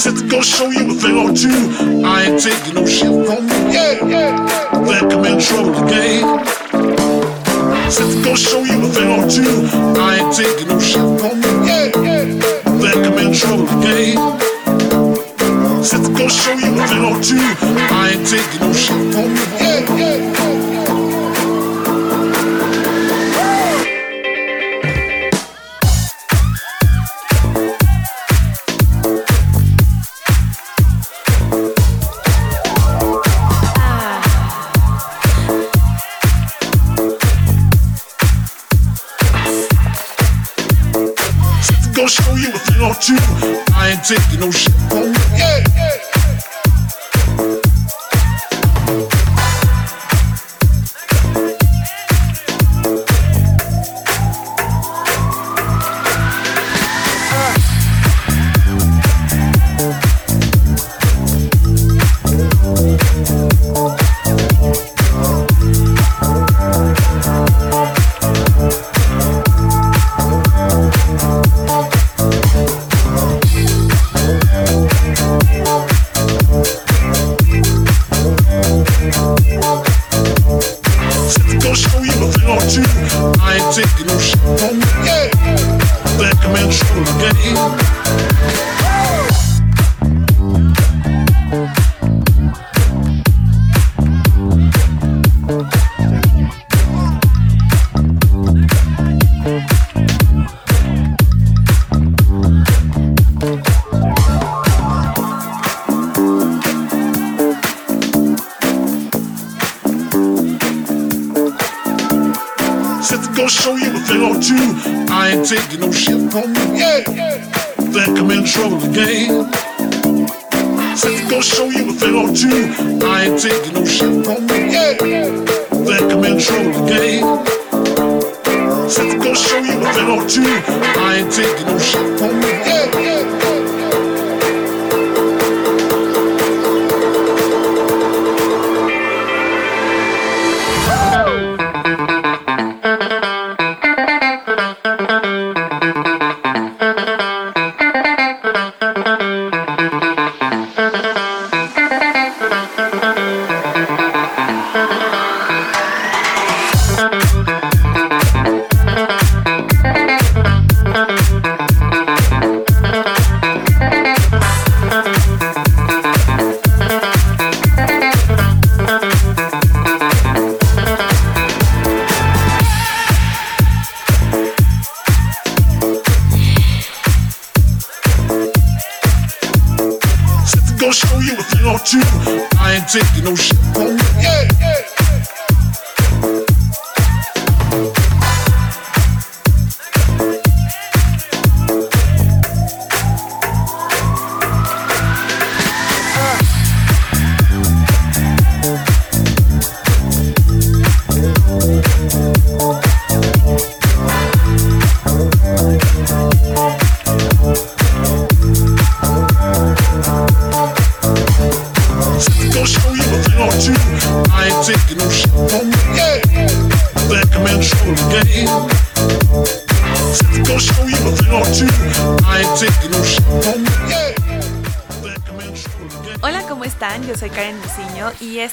Set to go show you a thing or two. I ain't taking no shit from you. Yeah, yeah. Think I'm in trouble again. Set to go show you a thing or two. I ain't taking no shit from you. Yeah, yeah. Think I'm in trouble again. Set to go show you a thing or two. I ain't taking no shit from you. Yeah, yeah. Ain't taking no shit sick, you know shit. Yeah. Back a man, shoulder, get in. contigo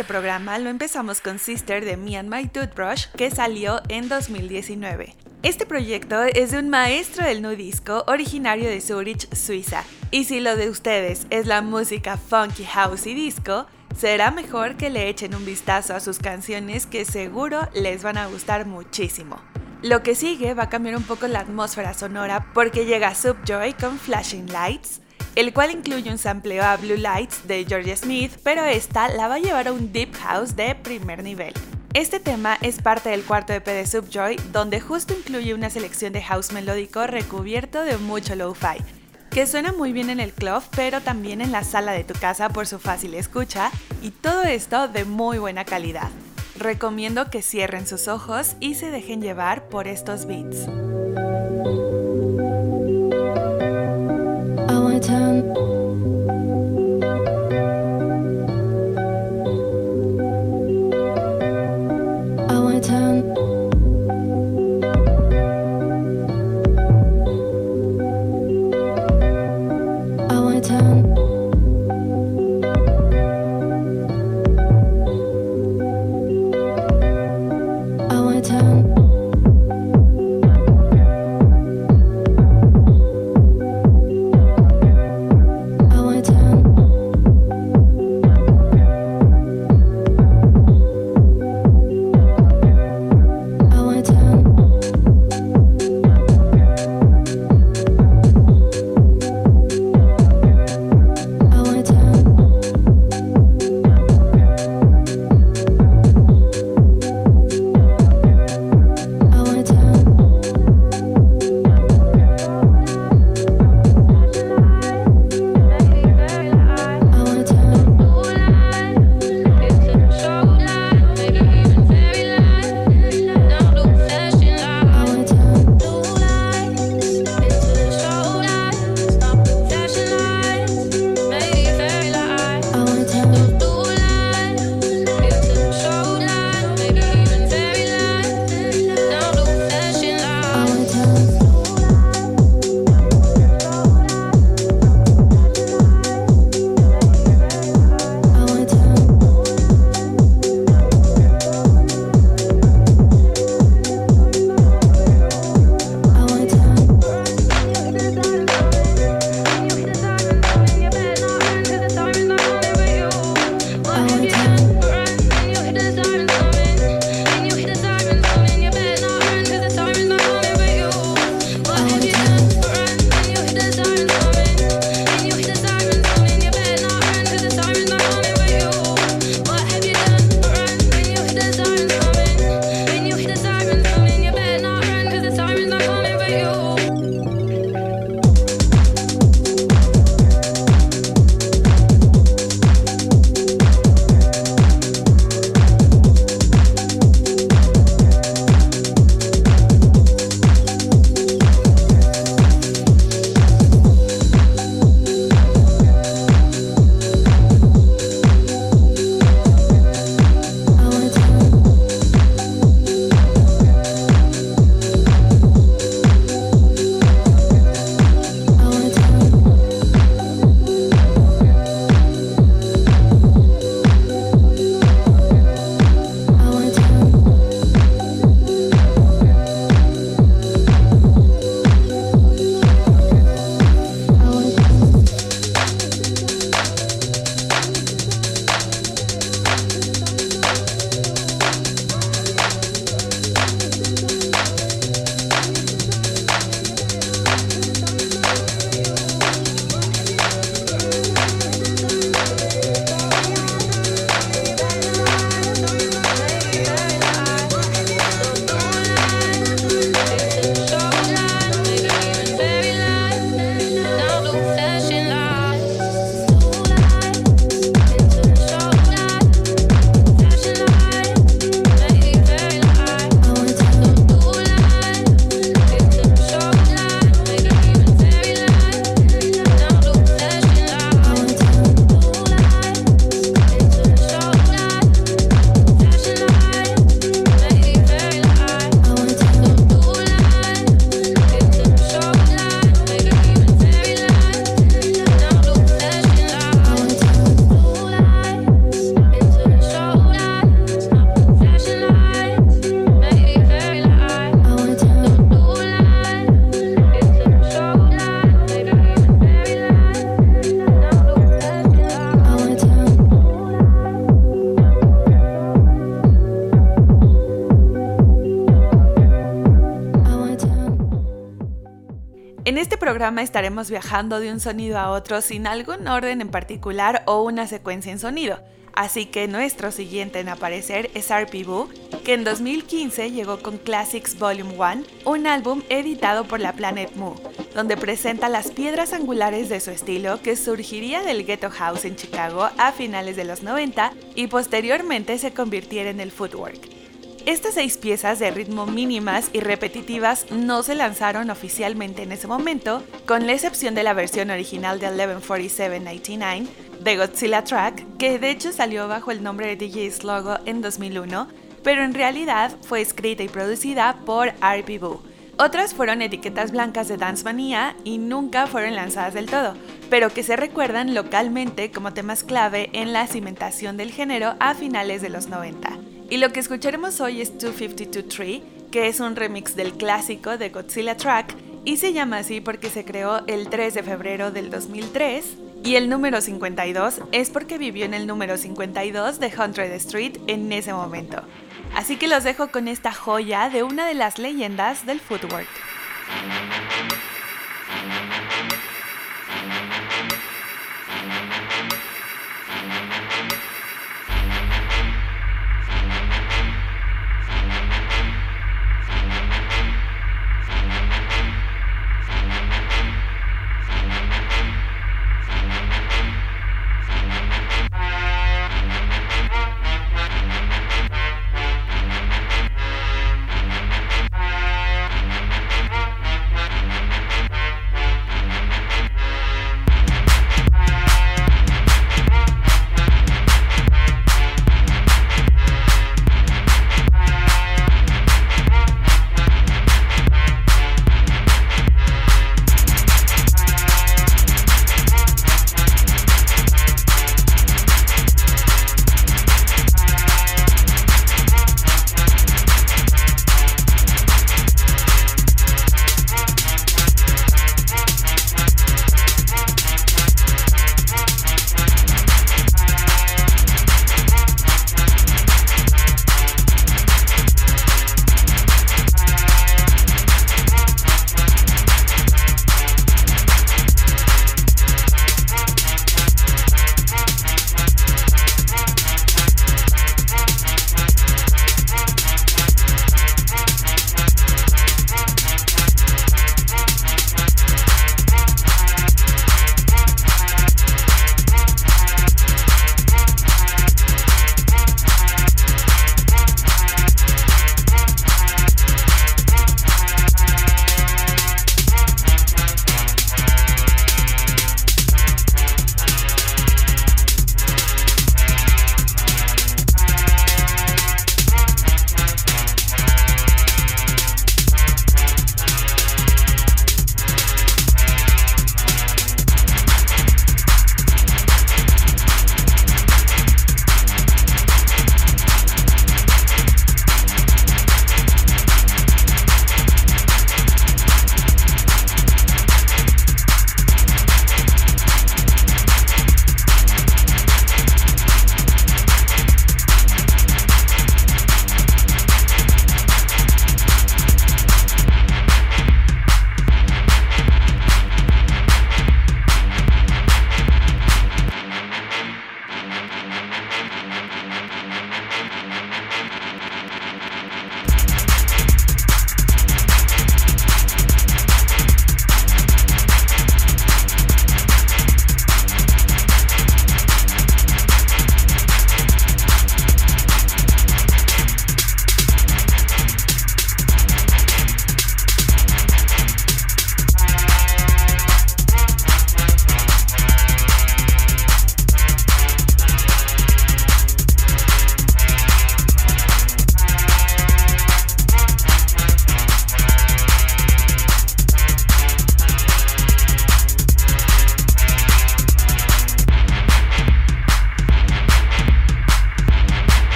este programa lo empezamos con Sister de Me and My Toothbrush que salió en 2019. Este proyecto es de un maestro del nu disco originario de Zurich, Suiza. Y si lo de ustedes es la música funky house y disco, será mejor que le echen un vistazo a sus canciones que seguro les van a gustar muchísimo. Lo que sigue va a cambiar un poco la atmósfera sonora porque llega Subjoy con Flashing Lights, el cual incluye un sampleo a Blue Lights de Georgia Smith, pero esta la va a llevar a un deep house de primer nivel. Este tema es parte del cuarto EP de Subjoy, donde justo incluye una selección de house melódico recubierto de mucho lo-fi. que suena muy bien en el club, pero también en la sala de tu casa por su fácil escucha y todo esto de muy buena calidad. Recomiendo que cierren sus ojos y se dejen llevar por estos beats. time estaremos viajando de un sonido a otro sin algún orden en particular o una secuencia en sonido. Así que nuestro siguiente en aparecer es RP que en 2015 llegó con Classics Volume 1, un álbum editado por la Planet Moo, donde presenta las piedras angulares de su estilo que surgiría del Ghetto House en Chicago a finales de los 90 y posteriormente se convirtiera en el footwork. Estas seis piezas de ritmo mínimas y repetitivas no se lanzaron oficialmente en ese momento, con la excepción de la versión original de 1147-99 de Godzilla Track, que de hecho salió bajo el nombre de DJ Slogo en 2001, pero en realidad fue escrita y producida por R.P. Boo. Otras fueron etiquetas blancas de Dance Mania y nunca fueron lanzadas del todo, pero que se recuerdan localmente como temas clave en la cimentación del género a finales de los 90. Y lo que escucharemos hoy es 252 Tree, que es un remix del clásico de Godzilla Track y se llama así porque se creó el 3 de febrero del 2003 y el número 52 es porque vivió en el número 52 de Hundred Street en ese momento. Así que los dejo con esta joya de una de las leyendas del footwork.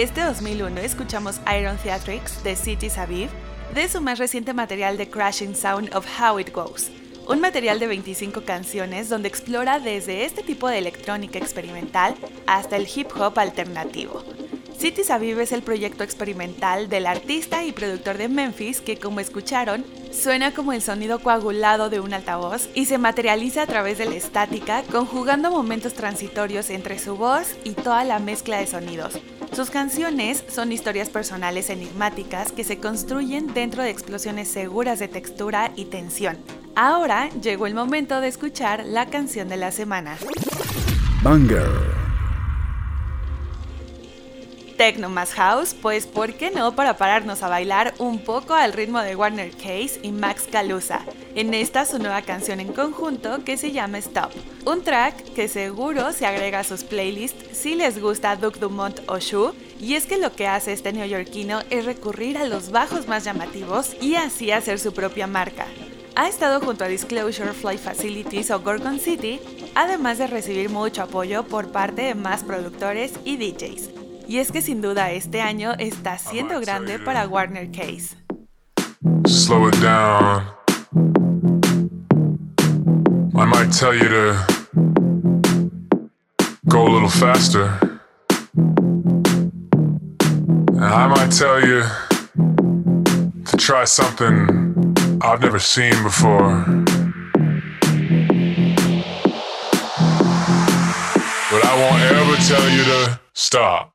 Este 2001 escuchamos Iron Theatrics de Cities Aviv de su más reciente material The Crashing Sound of How It Goes, un material de 25 canciones donde explora desde este tipo de electrónica experimental hasta el hip hop alternativo. Cities Aviv es el proyecto experimental del artista y productor de Memphis que, como escucharon, suena como el sonido coagulado de un altavoz y se materializa a través de la estática, conjugando momentos transitorios entre su voz y toda la mezcla de sonidos. Sus canciones son historias personales enigmáticas que se construyen dentro de explosiones seguras de textura y tensión. Ahora llegó el momento de escuchar la canción de la semana. Banger. Tecno más House, pues ¿por qué no para pararnos a bailar un poco al ritmo de Warner Case y Max Calusa? En esta su nueva canción en conjunto que se llama Stop, un track que seguro se agrega a sus playlists si les gusta Duke Dumont o Shu, y es que lo que hace este neoyorquino es recurrir a los bajos más llamativos y así hacer su propia marca. Ha estado junto a Disclosure, Fly Facilities o Gorgon City, además de recibir mucho apoyo por parte de más productores y DJs. Y es que sin duda este año está siendo grande para Warner Case. Slow it down. I might tell you to go a little faster. And I might tell you to try something I've never seen before. But I won't ever tell you to stop.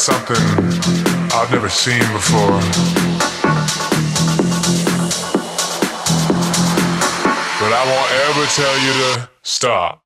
Something I've never seen before. But I won't ever tell you to stop.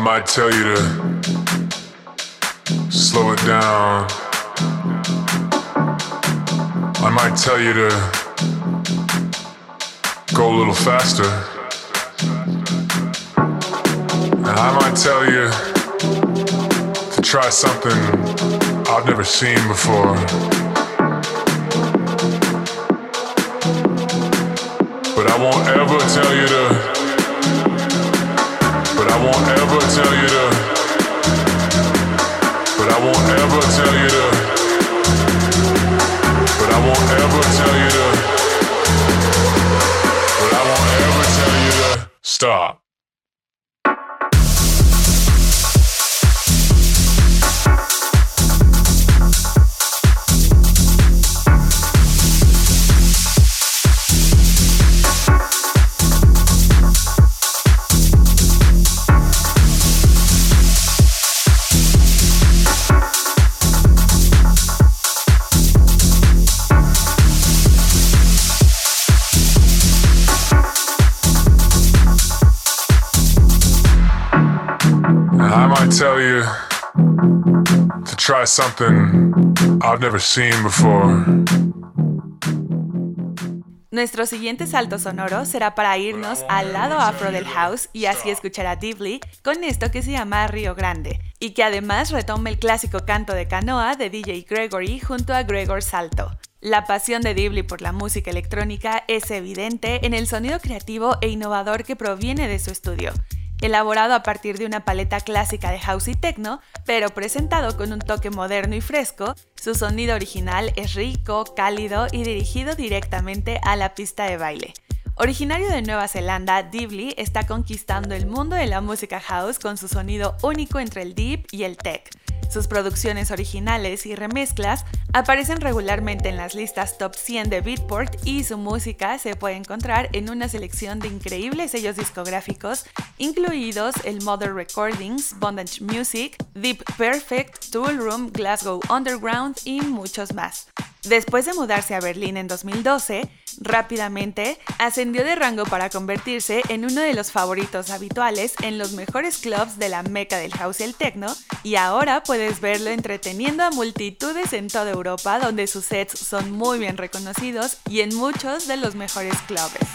I might tell you to slow it down. I might tell you to go a little faster. And I might tell you to try something I've never seen before. But I won't ever tell you to I won't ever tell you. But I won't ever tell you to. But I won't ever tell you to stop. Try something I've never seen before. Nuestro siguiente salto sonoro será para irnos al lado afro del house y así escuchar a Dibley con esto que se llama Río Grande, y que además retoma el clásico canto de canoa de DJ Gregory junto a Gregor Salto. La pasión de Dibley por la música electrónica es evidente en el sonido creativo e innovador que proviene de su estudio, elaborado a partir de una paleta clásica de house y techno, pero presentado con un toque moderno y fresco, su sonido original es rico, cálido y dirigido directamente a la pista de baile. Originario de Nueva Zelanda, Dibley está conquistando el mundo de la música house con su sonido único entre el deep y el tech. Sus producciones originales y remezclas aparecen regularmente en las listas top 100 de Beatport y su música se puede encontrar en una selección de increíbles sellos discográficos, incluidos el Mother Recordings, Bondage Music, Deep Perfect, Tool Room, Glasgow Underground y muchos más. Después de mudarse a Berlín en 2012, rápidamente ascendió de rango para convertirse en uno de los favoritos habituales en los mejores clubs de la meca del house y el techno, y ahora puedes verlo entreteniendo a multitudes en toda Europa donde sus sets son muy bien reconocidos y en muchos de los mejores clubes.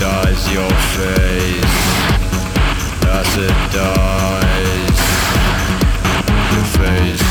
dies your face. As it dies your face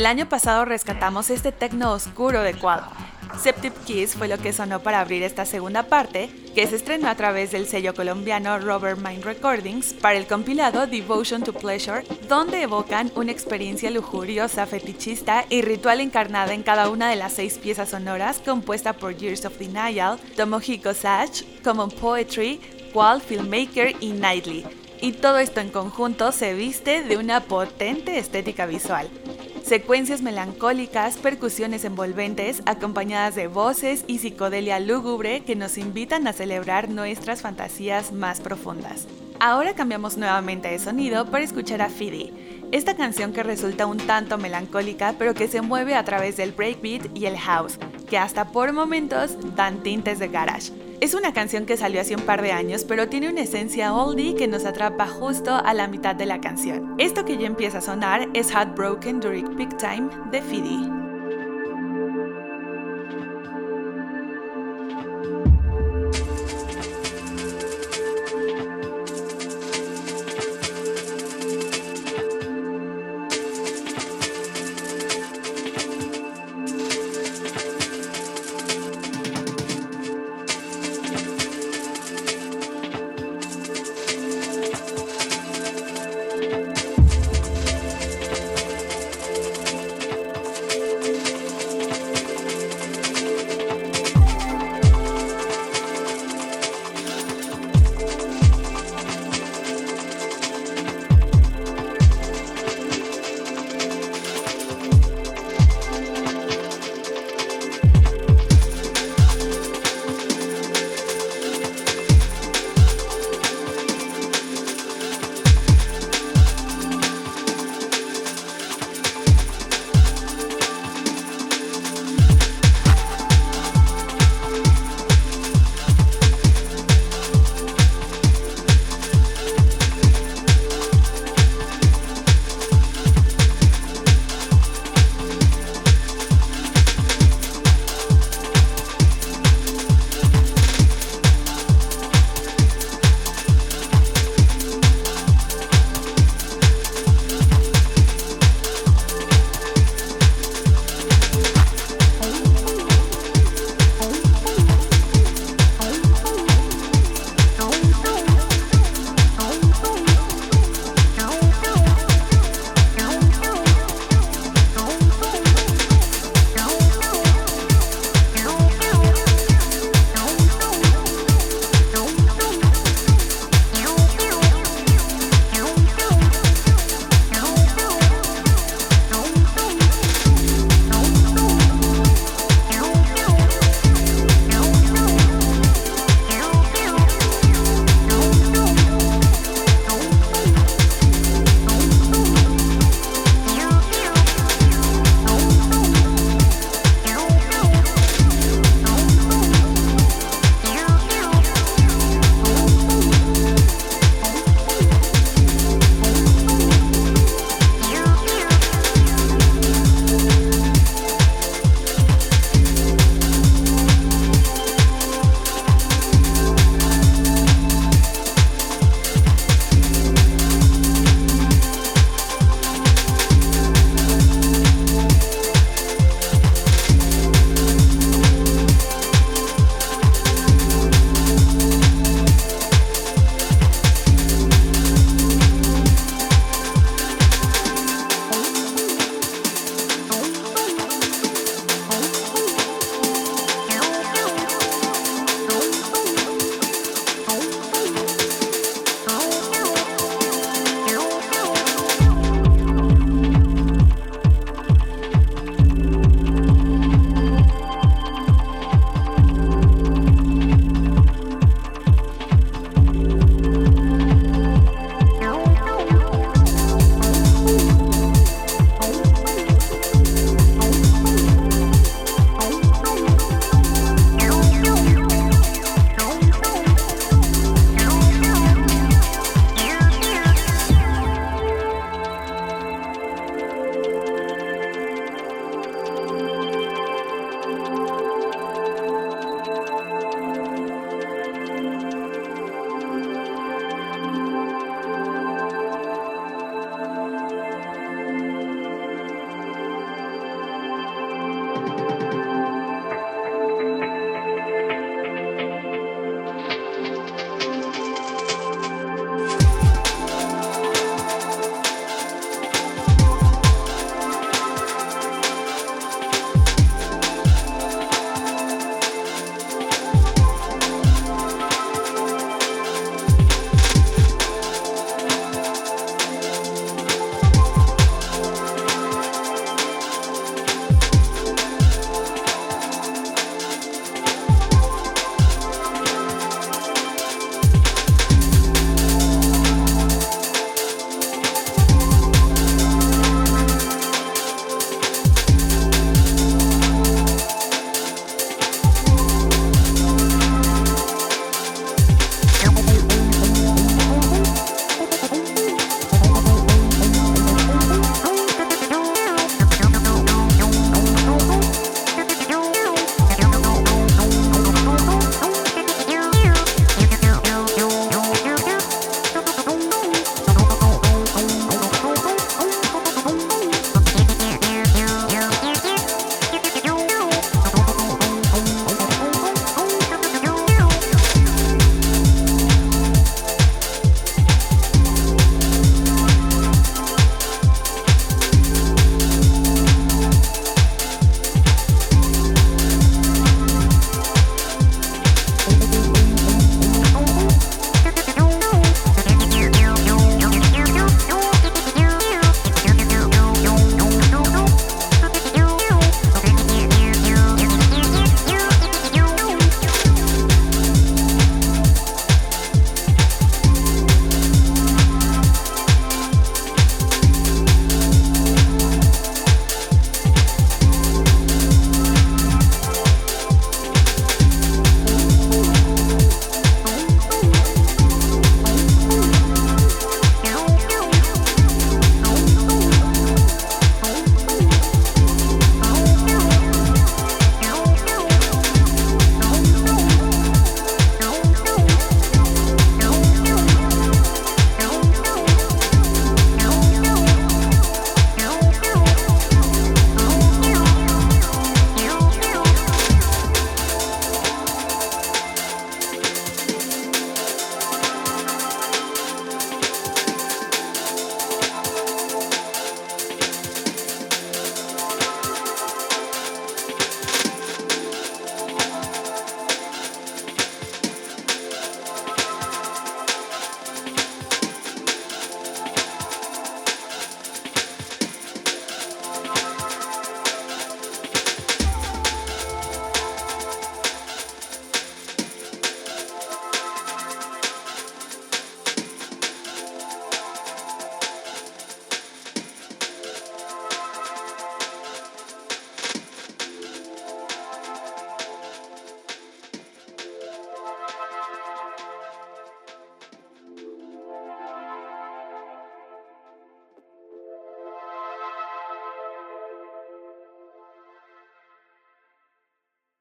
El año pasado rescatamos este tecno oscuro de Quad. Septip Kiss fue lo que sonó para abrir esta segunda parte, que se estrenó a través del sello colombiano Robert Mind Recordings para el compilado Devotion to Pleasure, donde evocan una experiencia lujuriosa, fetichista y ritual encarnada en cada una de las seis piezas sonoras compuesta por Years of Denial, Tomohiko Sach, Common Poetry, Wall Filmmaker y Nightly. Y todo esto en conjunto se viste de una potente estética visual secuencias melancólicas, percusiones envolventes, acompañadas de voces y psicodelia lúgubre que nos invitan a celebrar nuestras fantasías más profundas. Ahora cambiamos nuevamente de sonido para escuchar a Fidi, esta canción que resulta un tanto melancólica pero que se mueve a través del breakbeat y el house, que hasta por momentos dan tintes de garage. Es una canción que salió hace un par de años, pero tiene una esencia oldie que nos atrapa justo a la mitad de la canción. Esto que ya empieza a sonar es Heartbroken During Big Time de Fidi.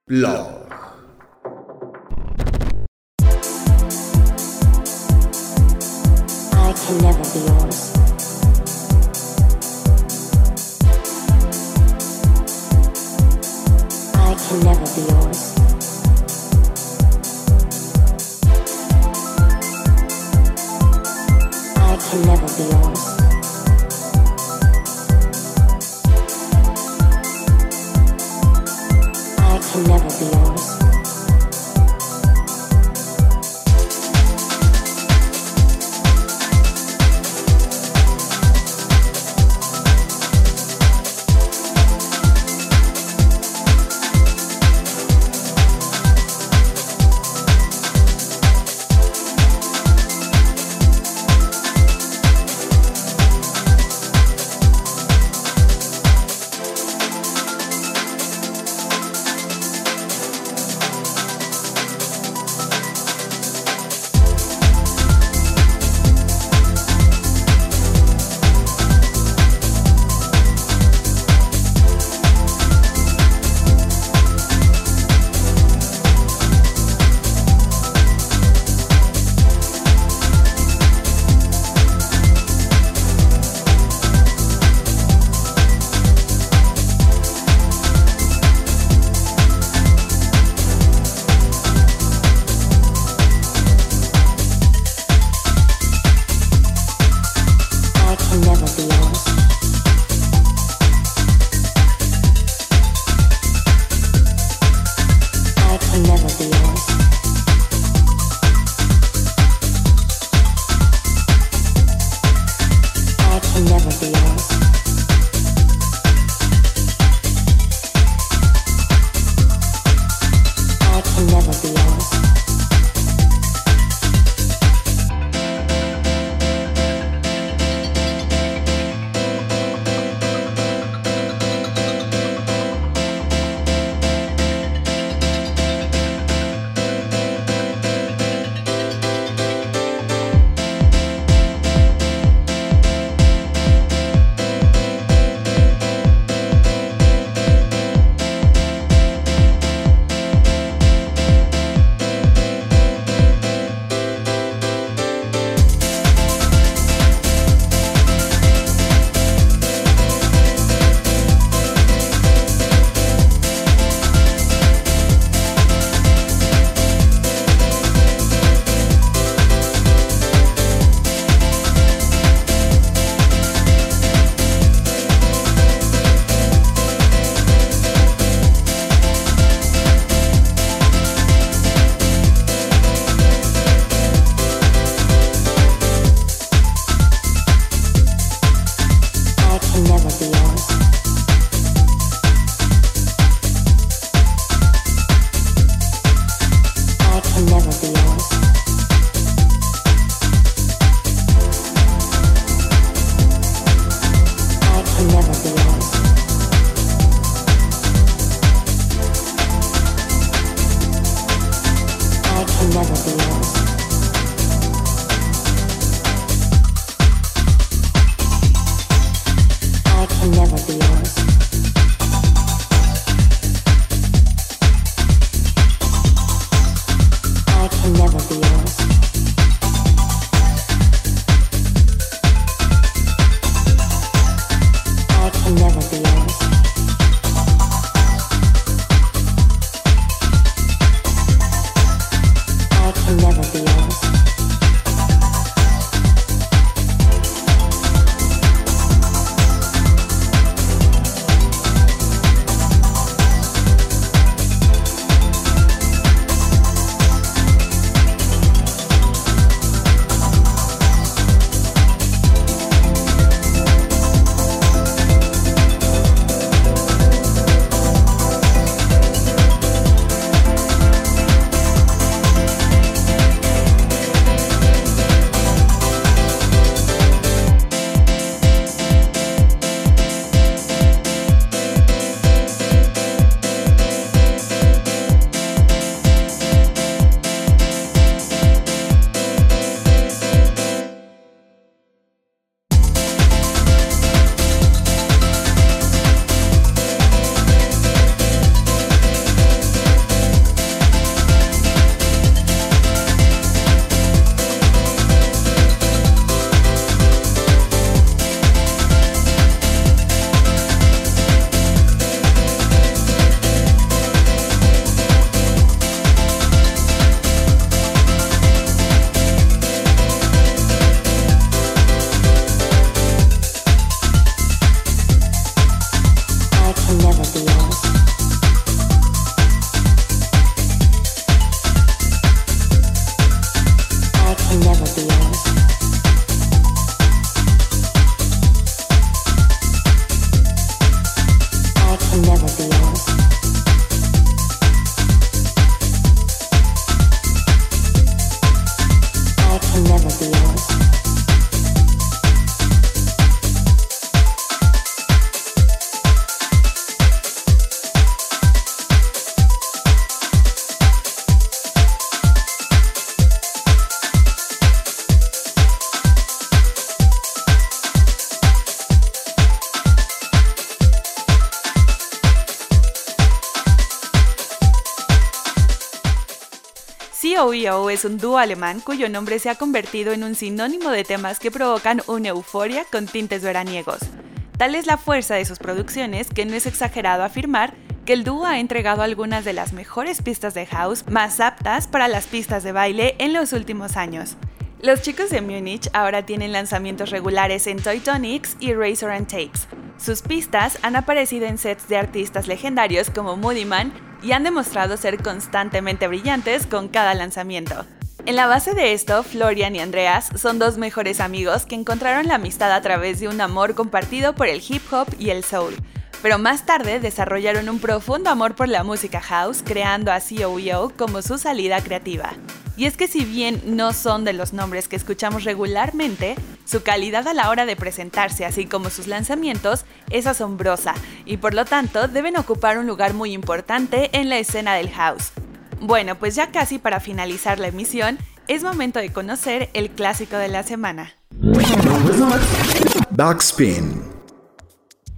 老 Es un dúo alemán cuyo nombre se ha convertido en un sinónimo de temas que provocan una euforia con tintes veraniegos. Tal es la fuerza de sus producciones que no es exagerado afirmar que el dúo ha entregado algunas de las mejores pistas de house más aptas para las pistas de baile en los últimos años. Los chicos de Múnich ahora tienen lanzamientos regulares en Toy Tonics y Razor and Tapes. Sus pistas han aparecido en sets de artistas legendarios como Moody Man y han demostrado ser constantemente brillantes con cada lanzamiento. En la base de esto, Florian y Andreas son dos mejores amigos que encontraron la amistad a través de un amor compartido por el hip hop y el soul. Pero más tarde desarrollaron un profundo amor por la música house, creando a COEO como su salida creativa. Y es que si bien no son de los nombres que escuchamos regularmente, su calidad a la hora de presentarse, así como sus lanzamientos, es asombrosa y por lo tanto deben ocupar un lugar muy importante en la escena del house. Bueno, pues ya casi para finalizar la emisión, es momento de conocer el clásico de la semana. Backspin.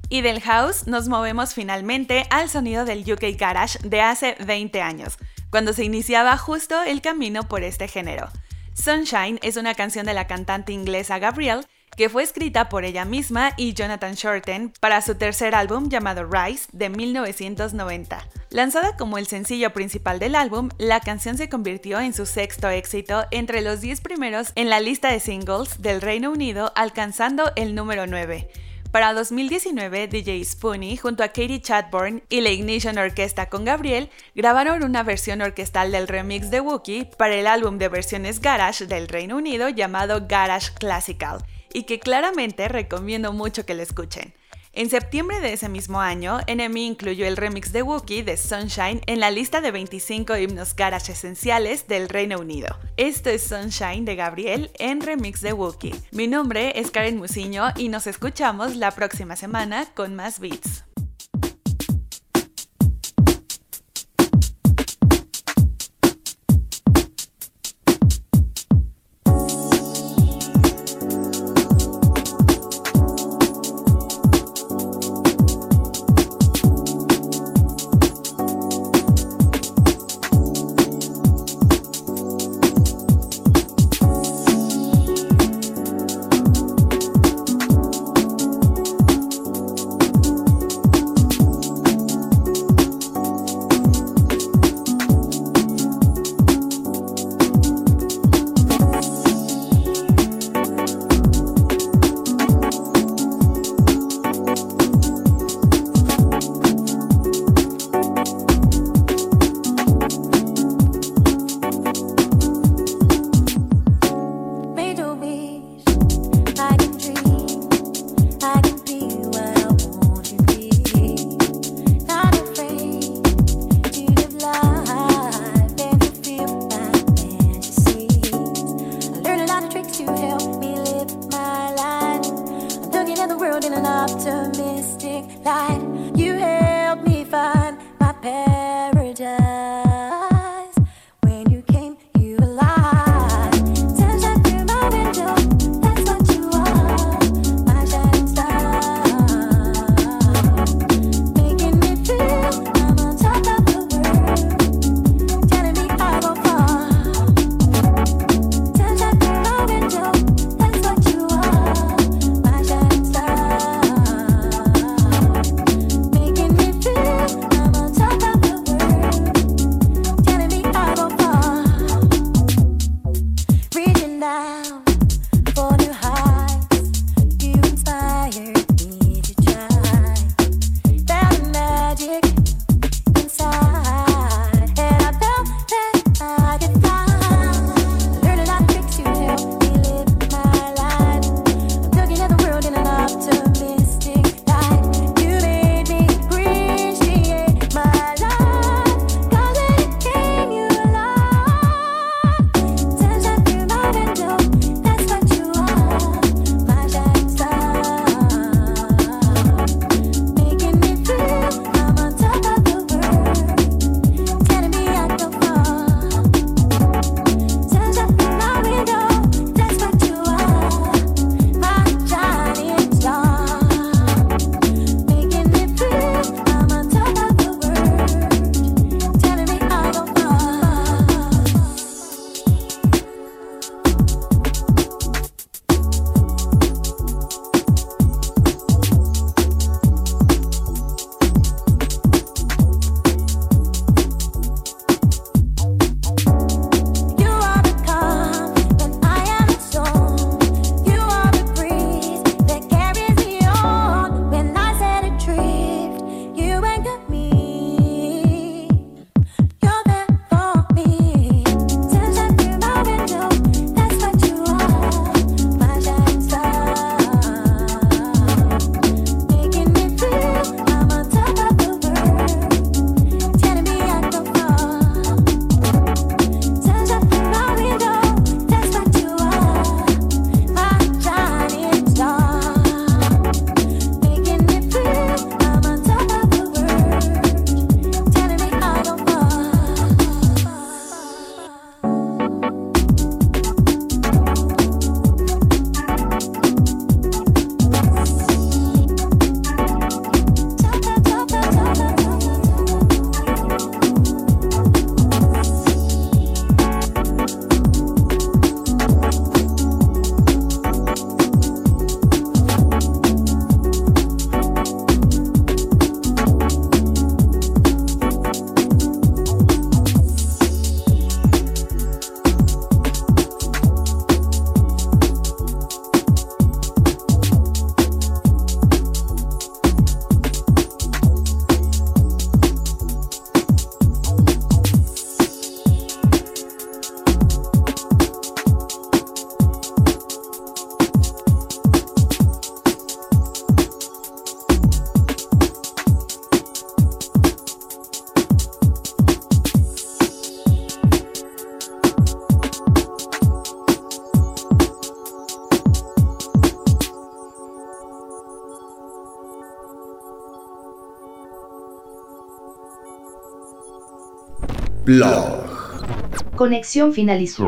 Y del house nos movemos finalmente al sonido del UK Garage de hace 20 años, cuando se iniciaba justo el camino por este género. Sunshine es una canción de la cantante inglesa Gabrielle que fue escrita por ella misma y Jonathan Shorten para su tercer álbum llamado Rise de 1990. Lanzada como el sencillo principal del álbum, la canción se convirtió en su sexto éxito entre los 10 primeros en la lista de singles del Reino Unido, alcanzando el número 9. Para 2019, DJ Spoonie junto a Katie Chadbourne y la Ignition Orquesta con Gabriel grabaron una versión orquestal del remix de Wookiee para el álbum de versiones Garage del Reino Unido llamado Garage Classical y que claramente recomiendo mucho que lo escuchen. En septiembre de ese mismo año, NME incluyó el remix de Wookiee de Sunshine en la lista de 25 himnos garage esenciales del Reino Unido. Esto es Sunshine de Gabriel en remix de Wookiee. Mi nombre es Karen Musiño y nos escuchamos la próxima semana con más beats. Conexión finalizó.